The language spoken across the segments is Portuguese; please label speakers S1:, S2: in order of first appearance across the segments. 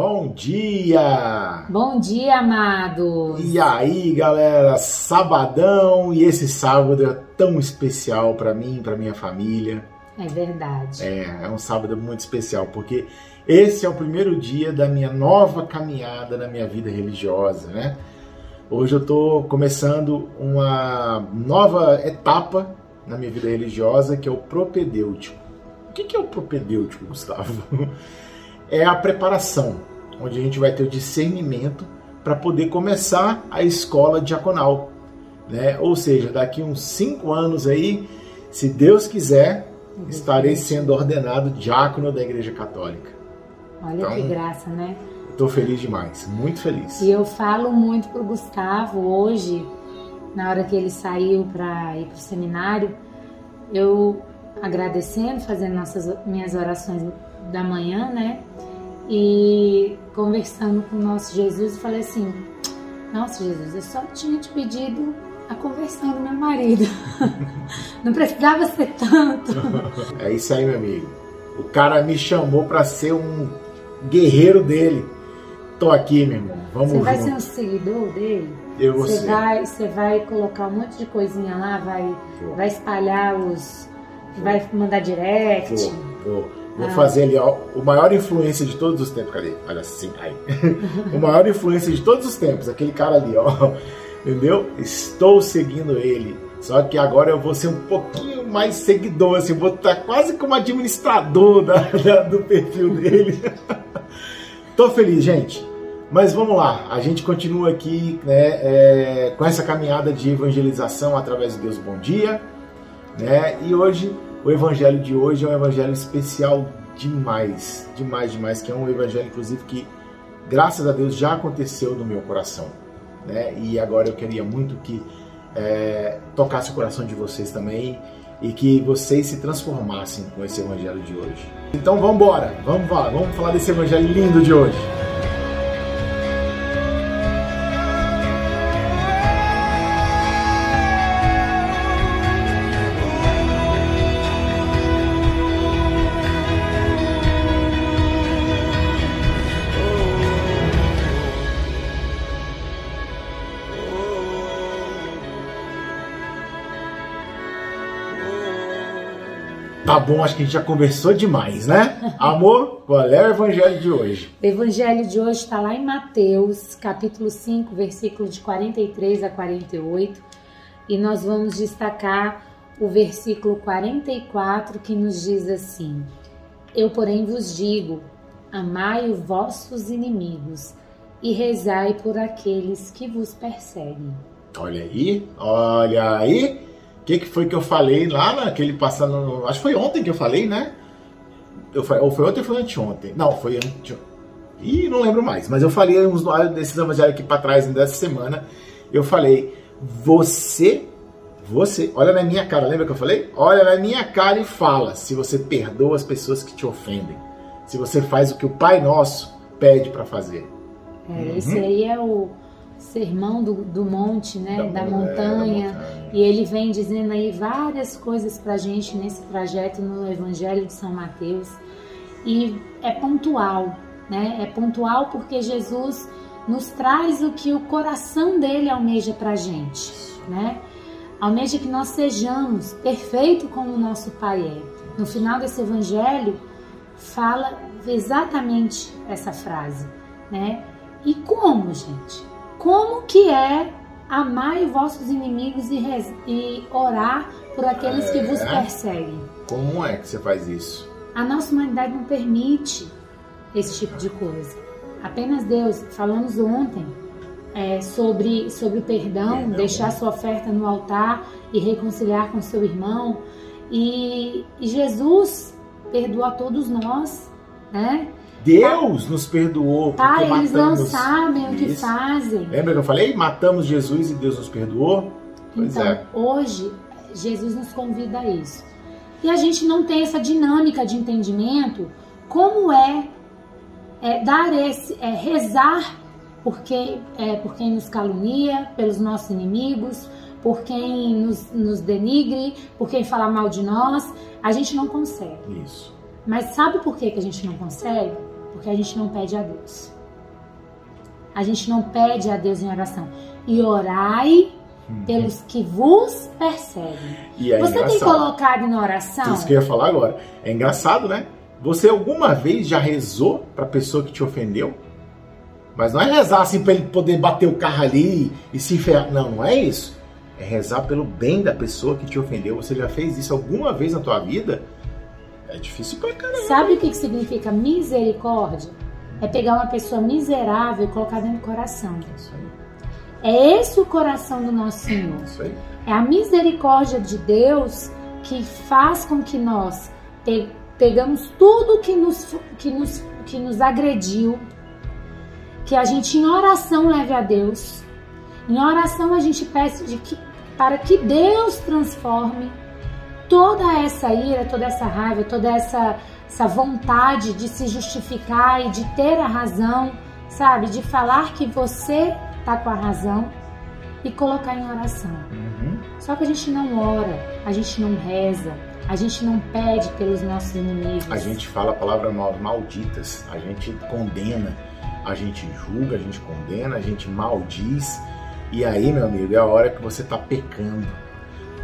S1: Bom dia!
S2: Bom dia, amados!
S1: E aí, galera? Sabadão e esse sábado é tão especial para mim, para minha família.
S2: É verdade.
S1: É, é um sábado muito especial porque esse é o primeiro dia da minha nova caminhada na minha vida religiosa, né? Hoje eu tô começando uma nova etapa na minha vida religiosa que é o propedêutico. O que é o propedêutico, Gustavo? é a preparação, onde a gente vai ter o discernimento para poder começar a escola diaconal. Né? Ou seja, daqui uns cinco anos aí, se Deus quiser, uhum. estarei sendo ordenado diácono da Igreja Católica.
S2: Olha então, que graça, né?
S1: Estou feliz demais, muito feliz.
S2: E eu falo muito pro Gustavo hoje, na hora que ele saiu para ir para o seminário, eu agradecendo, fazendo nossas minhas orações da manhã, né? E conversando com o nosso Jesus, falei assim: Nossa, Jesus, eu só tinha te pedido a conversão do meu marido. Não precisava ser tanto.
S1: É isso aí, meu amigo. O cara me chamou para ser um guerreiro dele. Tô aqui, meu irmão. Vamos
S2: Você vai
S1: junto.
S2: ser um seguidor dele?
S1: Eu vou
S2: você
S1: ser.
S2: vai, você vai colocar um monte de coisinha lá, vai, vai espalhar os, vai mandar direct.
S1: Vou, vou. Vou ah. fazer ali, ó, o maior influência de todos os tempos. Cadê? Olha assim, aí. o maior influência de todos os tempos, aquele cara ali, ó. Entendeu? Estou seguindo ele. Só que agora eu vou ser um pouquinho mais seguidor, assim, vou estar quase como administrador da, da, do perfil dele. Tô feliz, gente. Mas vamos lá, a gente continua aqui né, é, com essa caminhada de evangelização através de Deus Bom Dia. Né? E hoje o evangelho de hoje é um evangelho especial demais, demais, demais, que é um evangelho, inclusive, que graças a Deus já aconteceu no meu coração. Né? E agora eu queria muito que é, tocasse o coração de vocês também e que vocês se transformassem com esse evangelho de hoje. Então vamos embora, vamos lá, vamos falar desse evangelho lindo de hoje. Tá bom, acho que a gente já conversou demais, né? Amor, qual é o evangelho de hoje?
S2: O evangelho de hoje está lá em Mateus, capítulo 5, versículo de 43 a 48. E nós vamos destacar o versículo 44 que nos diz assim: Eu, porém, vos digo: amai os vossos inimigos e rezai por aqueles que vos perseguem.
S1: Olha aí, olha aí que, que foi que eu falei lá naquele passando. Acho que foi ontem que eu falei, né? Eu, ou foi ontem ou foi anteontem? Não, foi anteontem. Ih, não lembro mais. Mas eu falei uns desses evangelhos aqui para trás dessa semana. Eu falei, você, você, olha na minha cara, lembra que eu falei? Olha na minha cara e fala se você perdoa as pessoas que te ofendem. Se você faz o que o Pai Nosso pede para fazer.
S2: É, uhum. Esse aí é o sermão do, do monte, né, da, da, montanha, da, montanha, e ele vem dizendo aí várias coisas para gente nesse projeto no Evangelho de São Mateus, e é pontual, né, é pontual porque Jesus nos traz o que o coração dele almeja para gente, né, almeja que nós sejamos perfeito como o nosso Pai é. No final desse Evangelho fala exatamente essa frase, né? E como, gente? Como que é amar vossos inimigos e, e orar por aqueles é, que vos perseguem.
S1: Como é que você faz isso?
S2: A nossa humanidade não permite esse tipo de coisa. Apenas Deus. Falamos ontem é, sobre, sobre o perdão, perdão, deixar sua oferta no altar e reconciliar com seu irmão. E, e Jesus perdoa a todos nós, né?
S1: Deus nos perdoou.
S2: Pai, eles não sabem o que fazem.
S1: Lembra que eu falei? Matamos Jesus e Deus nos perdoou?
S2: Pois então, é. hoje, Jesus nos convida a isso. E a gente não tem essa dinâmica de entendimento como é, é dar esse, é, rezar por quem, é, por quem nos calunia, pelos nossos inimigos, por quem nos, nos denigre, por quem fala mal de nós. A gente não consegue.
S1: Isso.
S2: Mas sabe por que, que a gente não consegue? Porque a gente não pede a Deus. A gente não pede a Deus em oração. E orai uhum. pelos que vos perseguem. É Você engraçado. tem colocado na oração?
S1: Isso que eu ia falar agora. É engraçado, né? Você alguma vez já rezou para a pessoa que te ofendeu? Mas não é rezar assim para ele poder bater o carro ali e se enferrar. Não, não é isso. É rezar pelo bem da pessoa que te ofendeu. Você já fez isso alguma vez na tua vida? É difícil pra caramba.
S2: Sabe o que significa misericórdia? É pegar uma pessoa miserável e colocar dentro do coração. Isso aí. É esse o coração do nosso Senhor. Isso aí. É a misericórdia de Deus que faz com que nós pegamos tudo que nos, que nos, que nos agrediu, que a gente em oração leve a Deus. Em oração a gente pede de que, para que Deus transforme toda essa ira, toda essa raiva, toda essa, essa vontade de se justificar e de ter a razão, sabe? De falar que você tá com a razão e colocar em oração. Uhum. Só que a gente não ora, a gente não reza, a gente não pede pelos nossos inimigos.
S1: A gente fala palavras malditas, a gente condena, a gente julga, a gente condena, a gente maldiz. E aí, meu amigo, é a hora que você está pecando.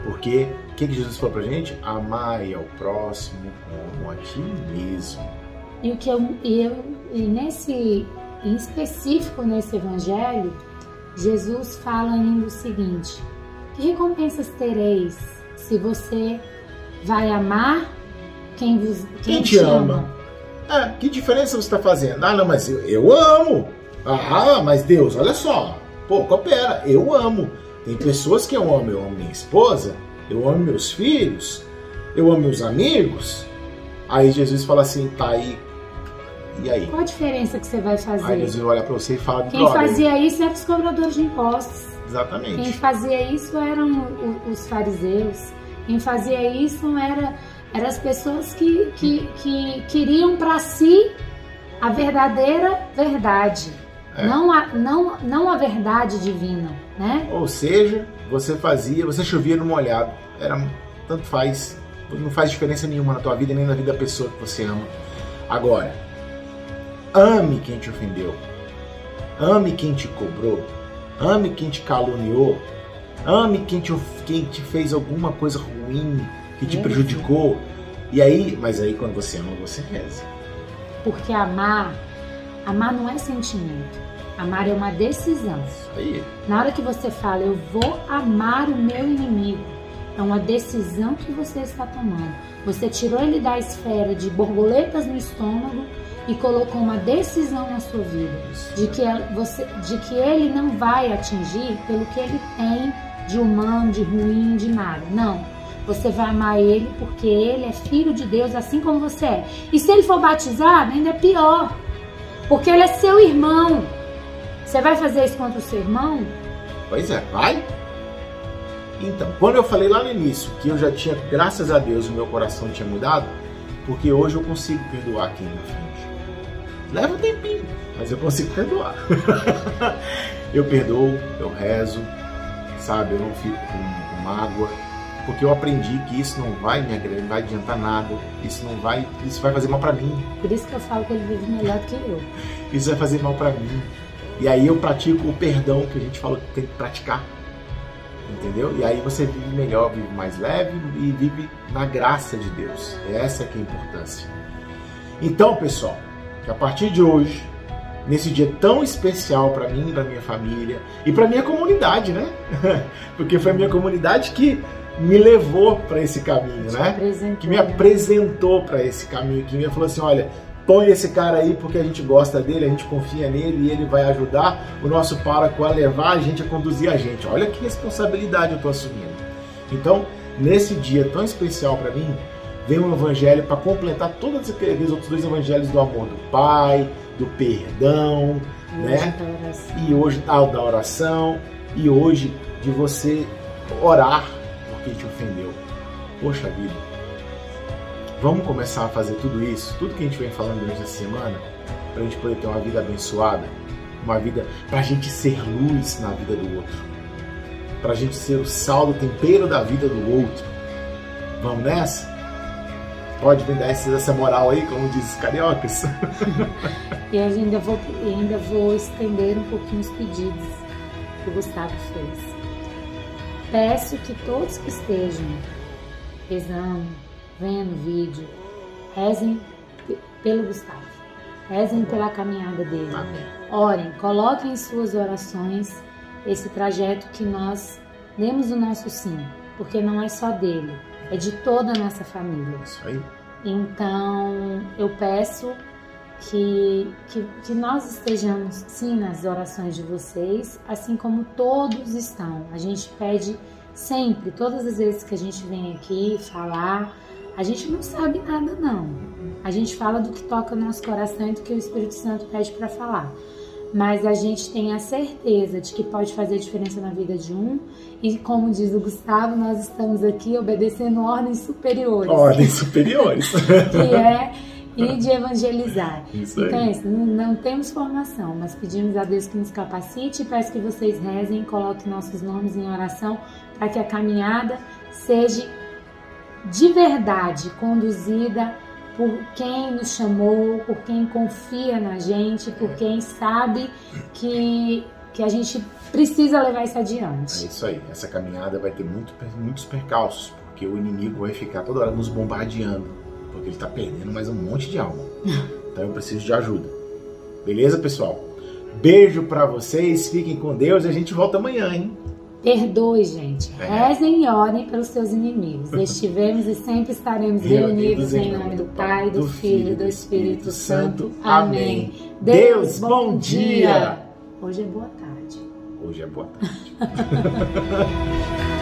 S1: Porque o que, que Jesus falou pra gente? Amai ao próximo como a ti mesmo.
S2: E o que eu, eu e nesse em específico nesse evangelho, Jesus fala ainda o seguinte: Que recompensas tereis se você vai amar quem, vos,
S1: quem, quem te, ama? ama? É, que diferença você está fazendo? Ah, não, mas eu, eu amo. Ah, mas Deus, olha só. Pô, coopera, eu amo. Tem pessoas que eu amo. Eu amo minha esposa, eu amo meus filhos, eu amo meus amigos. Aí Jesus fala assim, tá aí. E aí?
S2: Qual a diferença que você vai fazer?
S1: Aí Jesus vai olhar para você e fala
S2: Quem fazia isso eram os cobradores de impostos.
S1: Exatamente.
S2: Quem fazia isso eram os fariseus. Quem fazia isso era, eram as pessoas que, que, que queriam para si a verdadeira verdade. É. Não, a, não, não a verdade divina, né?
S1: Ou seja, você fazia, você chovia no molhado. Era tanto faz, não faz diferença nenhuma na tua vida nem na vida da pessoa que você ama. Agora, ame quem te ofendeu. Ame quem te cobrou. Ame quem te caluniou. Ame quem te, quem te fez alguma coisa ruim, que te é. prejudicou. E aí, mas aí quando você ama, você reza.
S2: Porque amar, amar não é sentimento. Amar é uma decisão. Isso aí. Na hora que você fala, eu vou amar o meu inimigo, é uma decisão que você está tomando. Você tirou ele da esfera de borboletas no estômago e colocou uma decisão na sua vida de que, você, de que ele não vai atingir pelo que ele tem de humano, de ruim, de nada. Não. Você vai amar ele porque ele é filho de Deus, assim como você é. E se ele for batizado, ainda é pior. Porque ele é seu irmão. Você vai fazer isso contra o seu irmão?
S1: Pois é, vai. Então, quando eu falei lá no início que eu já tinha, graças a Deus, o meu coração tinha mudado, porque hoje eu consigo perdoar quem me ofende. Leva um tempinho, mas eu consigo perdoar. eu perdoo, eu rezo, sabe? Eu não fico com, com mágoa, porque eu aprendi que isso não vai me agregar, não vai adiantar nada, isso não vai, isso vai fazer mal para mim.
S2: Por isso que eu falo que ele vive melhor do que eu.
S1: Isso vai fazer mal para mim. E aí eu pratico o perdão que a gente falou que tem que praticar. Entendeu? E aí você vive melhor, vive mais leve e vive na graça de Deus. Essa é que é a importância. Então, pessoal, que a partir de hoje, nesse dia tão especial para mim para minha família e para minha comunidade, né? Porque foi a minha comunidade que me levou para esse caminho, né? Que me apresentou para esse caminho, que me falou assim, olha, põe esse cara aí porque a gente gosta dele, a gente confia nele e ele vai ajudar o nosso pároco a levar a gente a conduzir a gente. Olha que responsabilidade eu estou assumindo. Então, nesse dia tão especial para mim, vem um evangelho para completar todos aqueles outros dois evangelhos do amor do Pai, do perdão, e né? E hoje tal da oração e hoje de você orar porque te ofendeu. Poxa vida, Vamos começar a fazer tudo isso, tudo que a gente vem falando durante essa semana, para a gente poder ter uma vida abençoada, uma vida para a gente ser luz na vida do outro, para a gente ser o sal do tempero da vida do outro. Vamos nessa? Pode me dar essa moral aí, como diz os cariocas?
S2: e ainda vou, ainda vou estender um pouquinho os pedidos que o Gustavo fez. Peço que todos que estejam rezando, vendo o vídeo, rezem pelo Gustavo. Rezem pela caminhada dele. Amém. Orem, coloquem em suas orações esse trajeto que nós demos o nosso sim, porque não é só dele, é de toda a nossa família.
S1: Isso aí.
S2: Então, eu peço que, que, que, nós estejamos sim nas orações de vocês, assim como todos estão. A gente pede sempre, todas as vezes que a gente vem aqui falar, a gente não sabe nada não. A gente fala do que toca no nosso coração e do que o Espírito Santo pede para falar mas a gente tem a certeza de que pode fazer diferença na vida de um. E como diz o Gustavo, nós estamos aqui obedecendo ordens superiores.
S1: Ordens superiores.
S2: que é ir de evangelizar. Isso então, é isso, não, não, temos formação, mas pedimos a Deus que nos capacite e peço que vocês rezem e coloquem nossos nomes em oração para que a caminhada seja de verdade conduzida por quem nos chamou, por quem confia na gente, por quem sabe que, que a gente precisa levar isso adiante.
S1: É isso aí. Essa caminhada vai ter muito, muitos percalços, porque o inimigo vai ficar toda hora nos bombardeando, porque ele está perdendo mais um monte de alma. Então eu preciso de ajuda. Beleza, pessoal? Beijo para vocês, fiquem com Deus e a gente volta amanhã, hein?
S2: Perdoe, gente. É. Rezem e orem pelos seus inimigos. Estivemos e sempre estaremos reunidos em nome do Pai, do Filho e do Espírito Santo. Amém. Deus, bom dia. Hoje é boa tarde.
S1: Hoje é boa tarde.